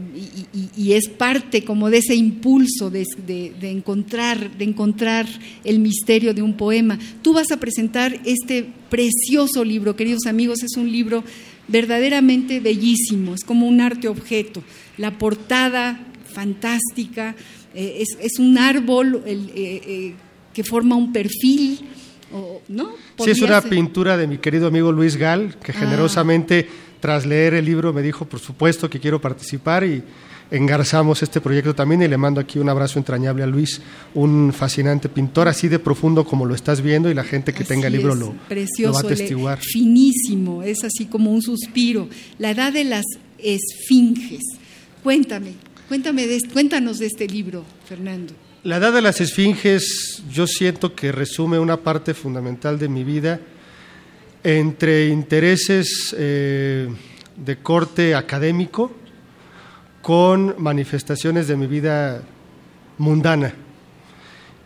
[SPEAKER 2] y, es parte como de ese impulso de, de, encontrar, de encontrar el misterio de un poema. Tú vas a presentar este precioso libro, queridos amigos, es un libro verdaderamente bellísimo, es como un arte objeto. La portada fantástica, eh, es, un árbol eh, eh, que forma un perfil, ¿no?
[SPEAKER 6] Sí, es una pintura de mi querido amigo Luis Gal, que ah. generosamente tras leer el libro me dijo, por supuesto que quiero participar y engarzamos este proyecto también y le mando aquí un abrazo entrañable a Luis, un fascinante pintor así de profundo como lo estás viendo y la gente que tenga el libro lo, lo, va a atestiguar.
[SPEAKER 2] Finísimo, es así como un suspiro. La edad de las esfinges. Cuéntame, Cuéntame cuéntanos de este libro, Fernando.
[SPEAKER 6] La edad de las esfinges yo siento que resume una parte fundamental de mi vida entre intereses eh, de corte académico con manifestaciones de mi vida mundana.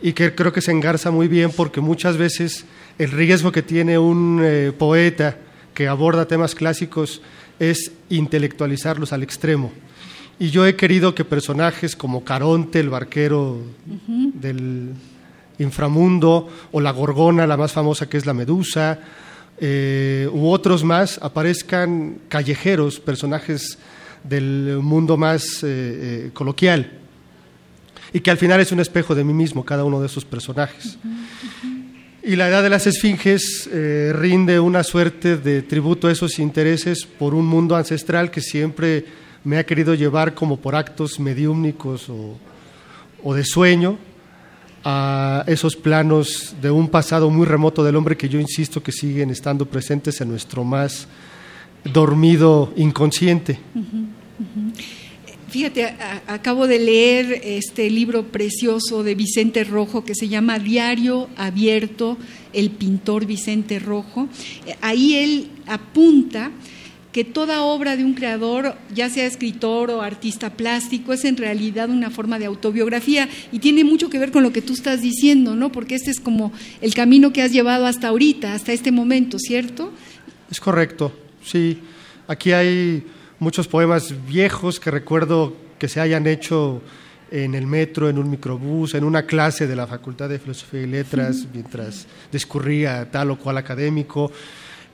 [SPEAKER 6] y que creo que se engarza muy bien porque muchas veces el riesgo que tiene un eh, poeta que aborda temas clásicos es intelectualizarlos al extremo. Y yo he querido que personajes como Caronte, el barquero del inframundo, o la gorgona, la más famosa que es la medusa, eh, u otros más, aparezcan callejeros, personajes del mundo más eh, eh, coloquial, y que al final es un espejo de mí mismo, cada uno de esos personajes. Y la edad de las esfinges rinde una suerte de tributo a esos intereses por un mundo ancestral que siempre me ha querido llevar como por actos mediúmnicos o de sueño, a esos planos de un pasado muy remoto del hombre que yo insisto que siguen estando presentes en nuestro más dormido inconsciente.
[SPEAKER 2] Fíjate, acabo de leer este libro precioso de Vicente Rojo que se llama Diario Abierto, el pintor Vicente Rojo. Ahí él apunta que toda obra de un creador, ya sea escritor o artista plástico, es en realidad una forma de autobiografía y tiene mucho que ver con lo que tú estás diciendo, ¿no? Porque este es como el camino que has llevado hasta ahorita, hasta este momento, ¿cierto?
[SPEAKER 6] Es correcto, sí. Aquí hay muchos poemas viejos que recuerdo que se hayan hecho en el metro, en un microbús, en una clase de la Facultad de Filosofía y Letras, mientras discurría tal o cual académico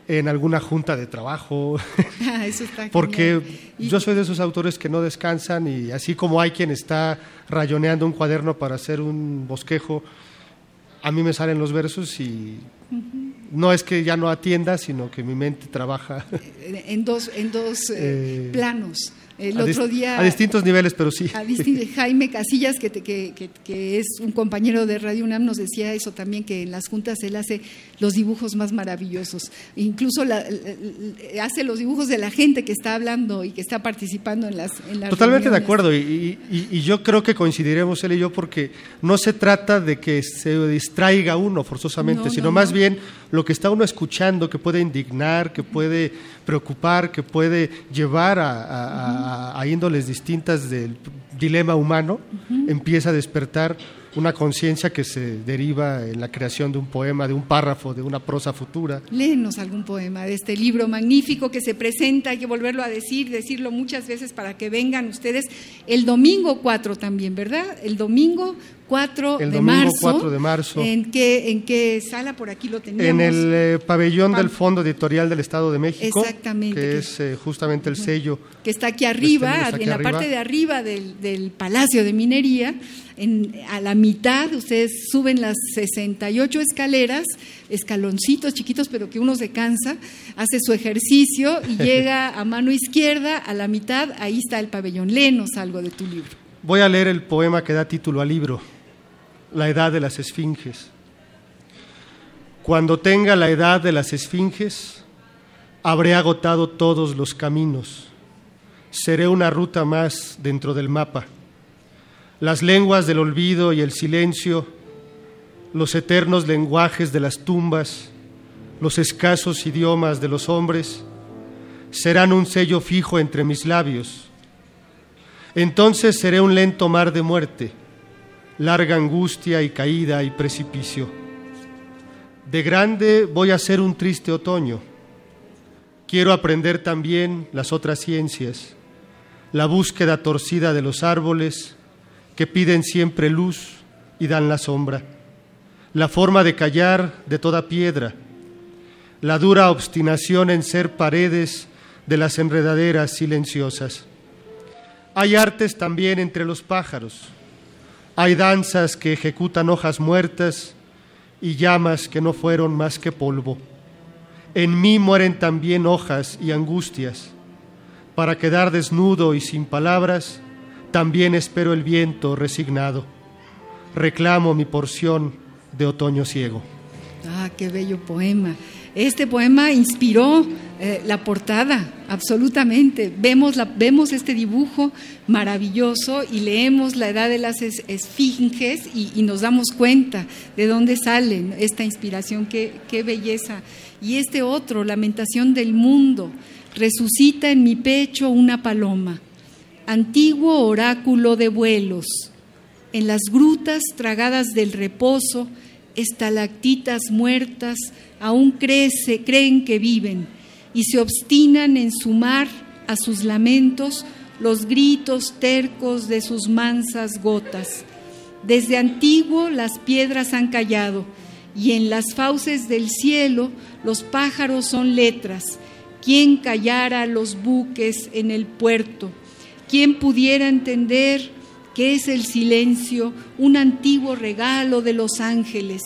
[SPEAKER 6] en alguna junta de trabajo,
[SPEAKER 2] ah, Eso está
[SPEAKER 6] porque yo soy de esos autores que no descansan y así como hay quien está rayoneando un cuaderno para hacer un bosquejo, a mí me salen los versos y no es que ya no atienda, sino que mi mente trabaja.
[SPEAKER 2] En dos, en dos eh, eh, planos. El otro día.
[SPEAKER 6] A distintos niveles, pero sí.
[SPEAKER 2] Jaime Casillas, que, que, es un compañero de Radio UNAM, nos decía eso también, que en las juntas él hace los dibujos más maravillosos. Incluso hace los dibujos de la gente que está hablando y que está participando en las. En
[SPEAKER 6] Totalmente de acuerdo. Y, y, yo creo que coincidiremos él y yo, porque no se trata de que se distraiga uno forzosamente, sino más bien lo que está uno escuchando, que puede indignar, que puede preocupar, que puede llevar a, índoles distintas del dilema humano, empieza a despertar una conciencia que se deriva en la creación de un poema, de un párrafo, de una prosa futura.
[SPEAKER 2] Léenos algún poema de este libro magnífico que se presenta, hay que volverlo a decir, decirlo muchas veces para que vengan ustedes el domingo 4 también, ¿verdad? El domingo 4
[SPEAKER 6] el
[SPEAKER 2] de
[SPEAKER 6] domingo
[SPEAKER 2] marzo.
[SPEAKER 6] 4 de marzo.
[SPEAKER 2] ¿En qué, ¿En qué sala? Por aquí lo teníamos.
[SPEAKER 6] En el eh, pabellón del Fondo Editorial del Estado de México.
[SPEAKER 2] Exactamente.
[SPEAKER 6] Que, es eh, justamente el sello.
[SPEAKER 2] Que está aquí arriba, en la parte de arriba del, del Palacio de Minería. En, a la mitad ustedes suben las 68 escaleras, escaloncitos chiquitos, pero que uno se cansa, hace su ejercicio y llega a mano izquierda, a la mitad, ahí está el pabellón. Léenos algo de tu libro.
[SPEAKER 6] Voy a leer el poema que da título al libro la edad de las esfinges. Cuando tenga la edad de las esfinges, habré agotado todos los caminos. Seré una ruta más dentro del mapa. Las lenguas del olvido y el silencio, los eternos lenguajes de las tumbas, los escasos idiomas de los hombres, serán un sello fijo entre mis labios. Entonces seré un lento mar de muerte larga angustia y caída y precipicio. De grande voy a ser un triste otoño. Quiero aprender también las otras ciencias, la búsqueda torcida de los árboles que piden siempre luz y dan la sombra, la forma de callar de toda piedra, la dura obstinación en ser paredes de las enredaderas silenciosas. Hay artes también entre los pájaros, hay danzas que ejecutan hojas muertas y llamas que no fueron más que polvo. En mí mueren también hojas y angustias. Para quedar desnudo y sin palabras, también espero el viento resignado. Reclamo mi porción de otoño ciego.
[SPEAKER 2] Ah, qué bello poema. Este poema inspiró eh, la portada, absolutamente. Vemos, la, vemos este dibujo maravilloso y leemos la edad de las esfinges y, nos damos cuenta de dónde sale esta inspiración, qué, qué belleza. Y este otro, Lamentación del Mundo, resucita en mi pecho una paloma, antiguo oráculo de vuelos, En las grutas tragadas del reposo, estalactitas muertas aún crece, creen que viven y se obstinan en sumar a sus lamentos los gritos tercos de sus mansas gotas. Desde antiguo las piedras han callado y en las fauces del cielo los pájaros son letras. ¿Quién callara los buques en el puerto? ¿Quién pudiera entender que es el silencio un antiguo regalo de los ángeles?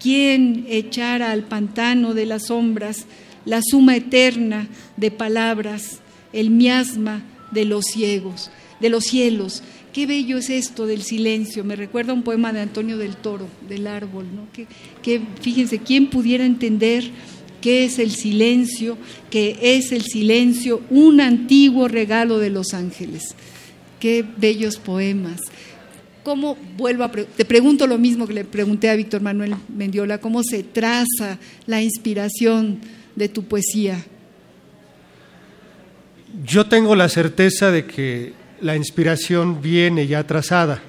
[SPEAKER 2] ¿Quién echara al pantano de las sombras la suma eterna de palabras, el miasma de los ciegos, de los cielos? Qué bello es esto del silencio. Me recuerda un poema de Antonio del Toro, del árbol, ¿no? Que, fíjense, ¿quién pudiera entender qué es el silencio? Que es el silencio un antiguo regalo de los ángeles. Qué bellos poemas. ¿Cómo vuelvo a te pregunto lo mismo que le pregunté a Víctor Manuel Mendiola, cómo se traza la inspiración de tu poesía?
[SPEAKER 6] Yo tengo la certeza de que la inspiración viene ya trazada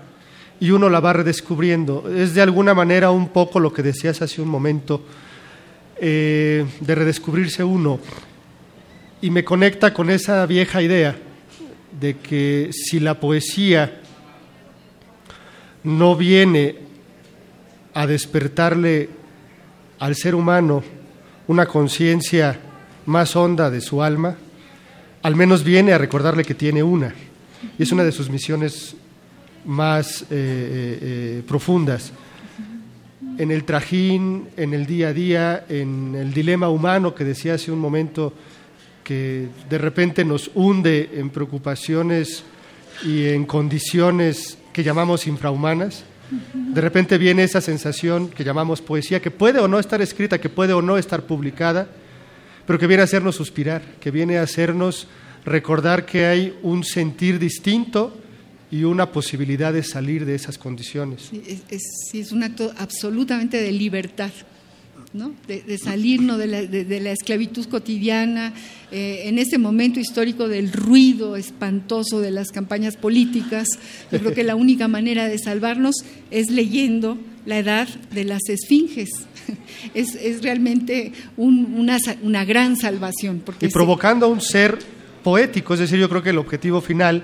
[SPEAKER 6] y uno la va redescubriendo. Es de alguna manera un poco lo que decías hace un momento, eh, de redescubrirse uno. Y me conecta con esa vieja idea de que si la poesía no viene a despertarle al ser humano una conciencia más honda de su alma, al menos viene a recordarle que tiene una. Y es una de sus misiones más eh, eh, eh, profundas. En el trajín, en el día a día, en el dilema humano que decía hace un momento, que de repente nos hunde en preocupaciones y en condiciones que llamamos infrahumanas. De repente viene esa sensación que llamamos poesía, que puede o no estar escrita, que puede o no estar publicada, pero que viene a hacernos suspirar, que viene a hacernos recordar que hay un sentir distinto y una posibilidad de salir de esas condiciones.
[SPEAKER 2] Sí, es, un acto absolutamente de libertad, ¿no? de, salirnos de la, esclavitud cotidiana, eh, en ese momento histórico del ruido espantoso de las campañas políticas. Yo creo que la única manera de salvarnos es leyendo la edad de las esfinges. Es, realmente una, una, gran salvación.
[SPEAKER 6] Porque y provocando un ser poético, es decir, yo creo que el objetivo final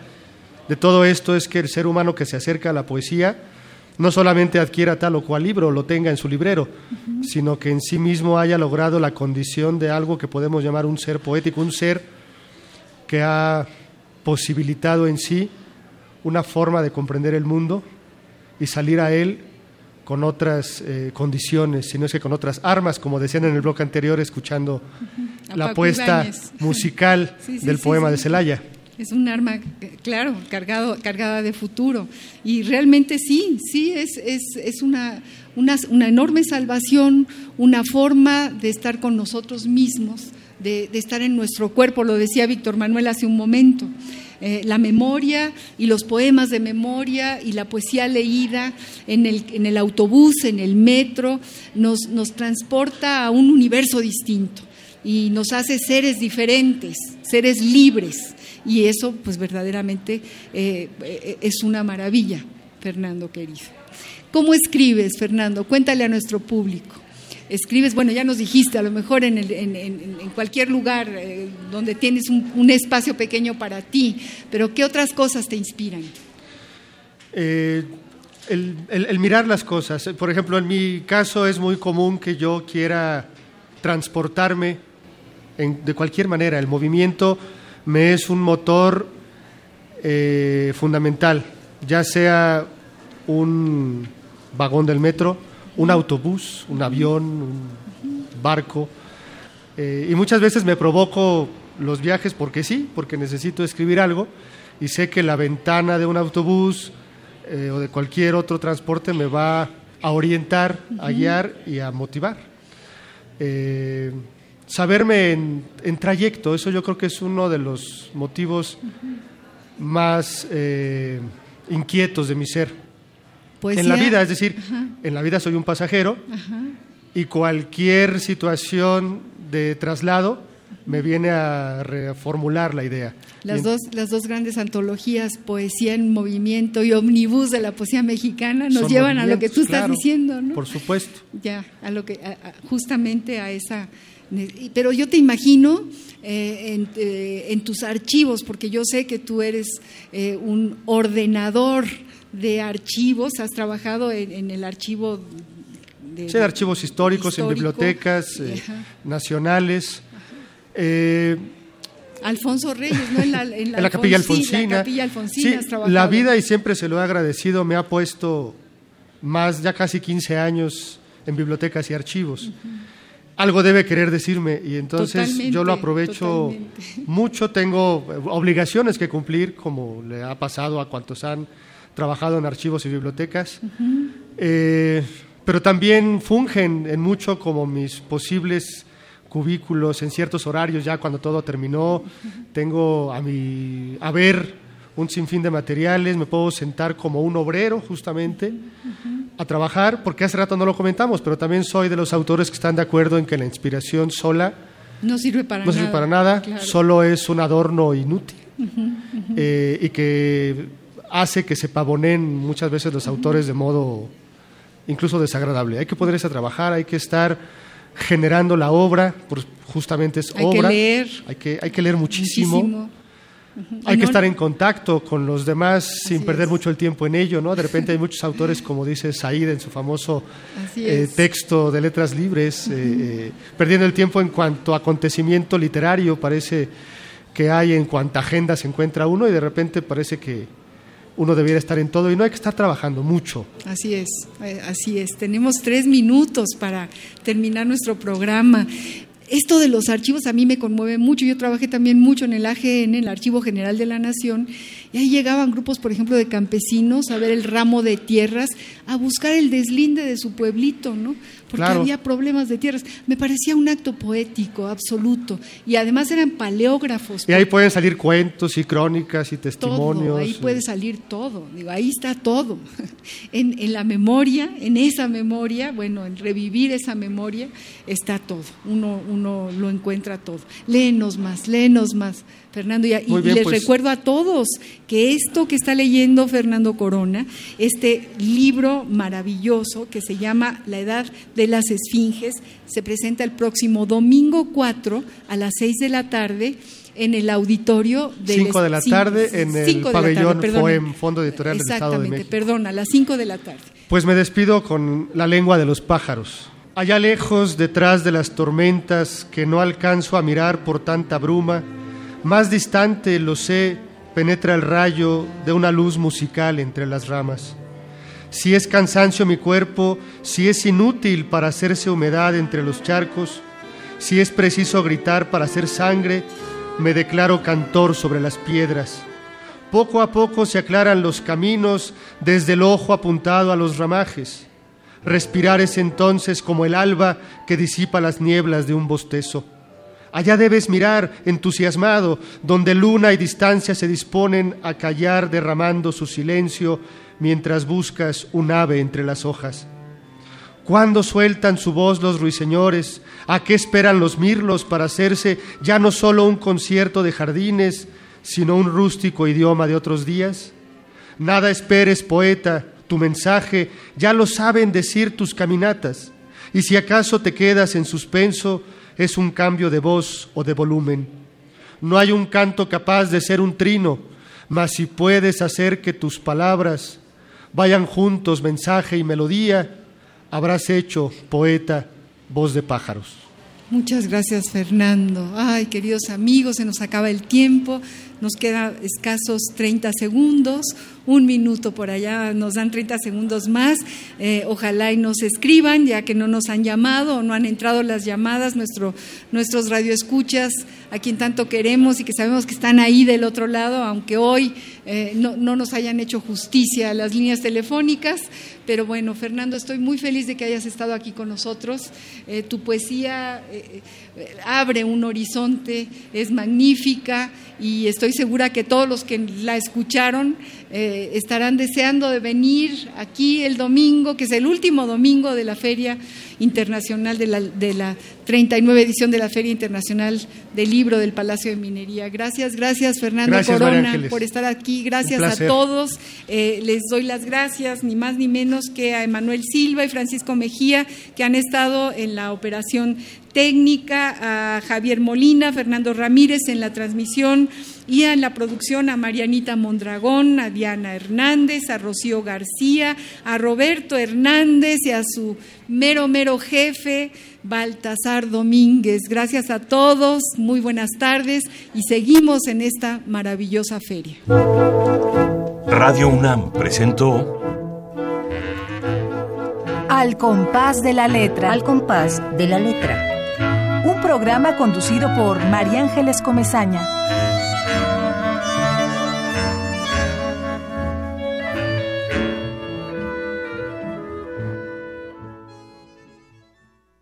[SPEAKER 6] de todo esto es que el ser humano que se acerca a la poesía no solamente adquiera tal o cual libro o lo tenga en su librero, sino que en sí mismo haya logrado la condición de algo que podemos llamar un ser poético, un ser que ha posibilitado en sí una forma de comprender el mundo y salir a él con otras eh, condiciones, sino es que con otras armas, como decían en el bloque anterior, escuchando la apuesta musical del poema de Celaya.
[SPEAKER 2] Es un arma, claro, cargado, cargada de futuro. Y realmente sí, sí, es, es, una, una, enorme salvación, una forma de estar con nosotros mismos, de, de estar en nuestro cuerpo, lo decía Víctor Manuel hace un momento. Eh, la memoria y los poemas de memoria y la poesía leída en el, en el autobús, en el metro, nos, nos transporta a un universo distinto y nos hace seres diferentes, seres libres. Y eso, pues verdaderamente eh, eh, es una maravilla, Fernando querido. ¿Cómo escribes, Fernando? Cuéntale a nuestro público escribes, bueno, ya nos dijiste, a lo mejor en, cualquier lugar eh, donde tienes un, espacio pequeño para ti, pero ¿qué otras cosas te inspiran?
[SPEAKER 6] Eh, el, mirar las cosas. Por ejemplo, en mi caso es muy común que yo quiera transportarme de cualquier manera. El movimiento me es un motor eh, fundamental, ya sea un vagón del metro, un autobús, un avión, un barco. Eh, y muchas veces me provoco los viajes porque sí, porque necesito escribir algo y sé que la ventana de un autobús eh, o de cualquier otro transporte me va a orientar, a guiar y a motivar. Eh, saberme en, trayecto, eso yo creo que es uno de los motivos más inquietos de mi ser en la vida, es decir, en la vida soy un pasajero y cualquier situación de traslado me viene a reformular la idea.
[SPEAKER 2] Las, dos, las dos grandes antologías, Poesía en Movimiento y Omnibus de la Poesía Mexicana, nos llevan a lo que tú estás diciendo, ¿no?
[SPEAKER 6] Por supuesto.
[SPEAKER 2] Ya, a lo que, justamente a esa... Pero yo te imagino eh, eh, en, tus archivos, porque yo sé que tú eres eh, un ordenador de archivos, has trabajado en, el archivo
[SPEAKER 6] de, sí, archivos históricos, en bibliotecas nacionales.
[SPEAKER 2] Alfonso Reyes, ¿no? En la,
[SPEAKER 6] en la, capilla Alfonsina. La, la vida, y siempre se lo he agradecido, me ha puesto más, ya casi 15 años en bibliotecas y archivos. Algo debe querer decirme y entonces yo lo aprovecho mucho. Tengo obligaciones que cumplir, como le ha pasado a cuantos han trabajado en archivos y bibliotecas. Eh, pero también fungen en mucho como mis posibles cubículos en ciertos horarios, ya cuando todo terminó, tengo a mi a ver un sinfín de materiales, me puedo sentar como un obrero justamente a trabajar, porque hace rato no lo comentamos, pero también soy de los autores que están de acuerdo en que la inspiración sola
[SPEAKER 2] no sirve para
[SPEAKER 6] no nada, sirve para nada solo es un adorno inútil eh, y que hace que se pavonen muchas veces los autores de modo incluso desagradable. Hay que poderse a trabajar, hay que estar generando la obra, justamente es
[SPEAKER 2] hay
[SPEAKER 6] obra.
[SPEAKER 2] Que leer.
[SPEAKER 6] Hay que hay que leer muchísimo. Hay que estar en contacto con los demás sin perder mucho el tiempo en ello, ¿no? De repente hay muchos autores, como dice Said en su famoso eh, texto de letras libres, eh, eh, perdiendo el tiempo en cuanto a acontecimiento literario, parece que hay en cuanta agenda se encuentra uno y de repente parece que uno debiera estar en todo y no hay que estar trabajando mucho.
[SPEAKER 2] Así es, eh, así es. Tenemos tres minutos para terminar nuestro programa. Esto de los archivos a mí me conmueve mucho. Yo trabajé también mucho en el AGN, el Archivo General de la Nación, y ahí llegaban grupos, por ejemplo, de campesinos a ver el ramo de tierras, a buscar el deslinde de su pueblito, ¿no? Porque había problemas de tierras. Me parecía un acto poético, absoluto. Y además eran paleógrafos.
[SPEAKER 6] Y ahí pueden salir cuentos y crónicas y testimonios.
[SPEAKER 2] ahí puede salir todo. Digo, ahí está todo. En, en, la memoria, en esa memoria, bueno, en revivir esa memoria, está todo. Uno, uno lo encuentra todo. Léenos más, léenos más. Fernando. Y, les pues. recuerdo a todos que esto que está leyendo Fernando Corona, este libro maravilloso que se llama La Edad de las Esfinges, se presenta el próximo domingo 4 a las 6 de la tarde en el auditorio
[SPEAKER 6] de 5 de la tarde en el pabellón FOEM, Fondo Editorial del Estado de México.
[SPEAKER 2] perdón, a las 5 de la tarde.
[SPEAKER 6] Pues me despido con la lengua de los pájaros. Allá lejos, detrás de las tormentas que no alcanzo a mirar por tanta bruma, más distante, lo sé, penetra el rayo de una luz musical entre las ramas. Si es cansancio mi cuerpo, si es inútil para hacerse humedad entre los charcos, si es preciso gritar para hacer sangre, me declaro cantor sobre las piedras. Poco a poco se aclaran los caminos desde el ojo apuntado a los ramajes. Respirar es entonces como el alba que disipa las nieblas de un bostezo. Allá debes mirar, entusiasmado, donde luna y distancia se disponen a callar derramando su silencio mientras buscas un ave entre las hojas. ¿Cuándo sueltan su voz los ruiseñores? ¿A qué esperan los mirlos para hacerse ya no solo un concierto de jardines, sino un rústico idioma de otros días? Nada esperes, poeta, tu mensaje ya lo saben decir tus caminatas, y si acaso te quedas en suspenso, es un cambio de voz o de volumen. No hay un canto capaz de ser un trino, mas si puedes hacer que tus palabras vayan juntos, mensaje y melodía, habrás hecho, poeta, voz de pájaros.
[SPEAKER 2] Muchas gracias, Fernando. Ay, queridos amigos, se nos acaba el tiempo. Nos quedan escasos 30 segundos, un minuto por allá, nos dan 30 segundos más. Eh, ojalá y nos escriban, ya que no nos han llamado o no han entrado las llamadas, nuestro, nuestros radioescuchas, a quien tanto queremos y que sabemos que están ahí del otro lado, aunque hoy eh, no, no nos hayan hecho justicia las líneas telefónicas. Pero bueno, Fernando, estoy muy feliz de que hayas estado aquí con nosotros. Eh, tu poesía abre un horizonte, es magnífica y estoy segura que todos los que la escucharon eh, estarán deseando de venir aquí el domingo, que es el último domingo de la Feria Internacional de la, 39 edición de la Feria Internacional del Libro del Palacio de Minería. Gracias, gracias Fernando Corona por estar aquí. Gracias a todos. Eh, les doy las gracias, ni más ni menos que a Emanuel Silva y Francisco Mejía, que han estado en la operación técnica, a Javier Molina, Fernando Ramírez en la transmisión y en la producción a Marianita Mondragón, a Diana Hernández, a Rocío García, a Roberto Hernández y a su mero, mero jefe, Baltasar Domínguez. Gracias a todos, muy buenas tardes y seguimos en esta maravillosa feria.
[SPEAKER 7] Radio UNAM presentó
[SPEAKER 5] Al compás de la letra.
[SPEAKER 8] Al compás de la letra.
[SPEAKER 5] Programa conducido por María Ángeles Comezaña.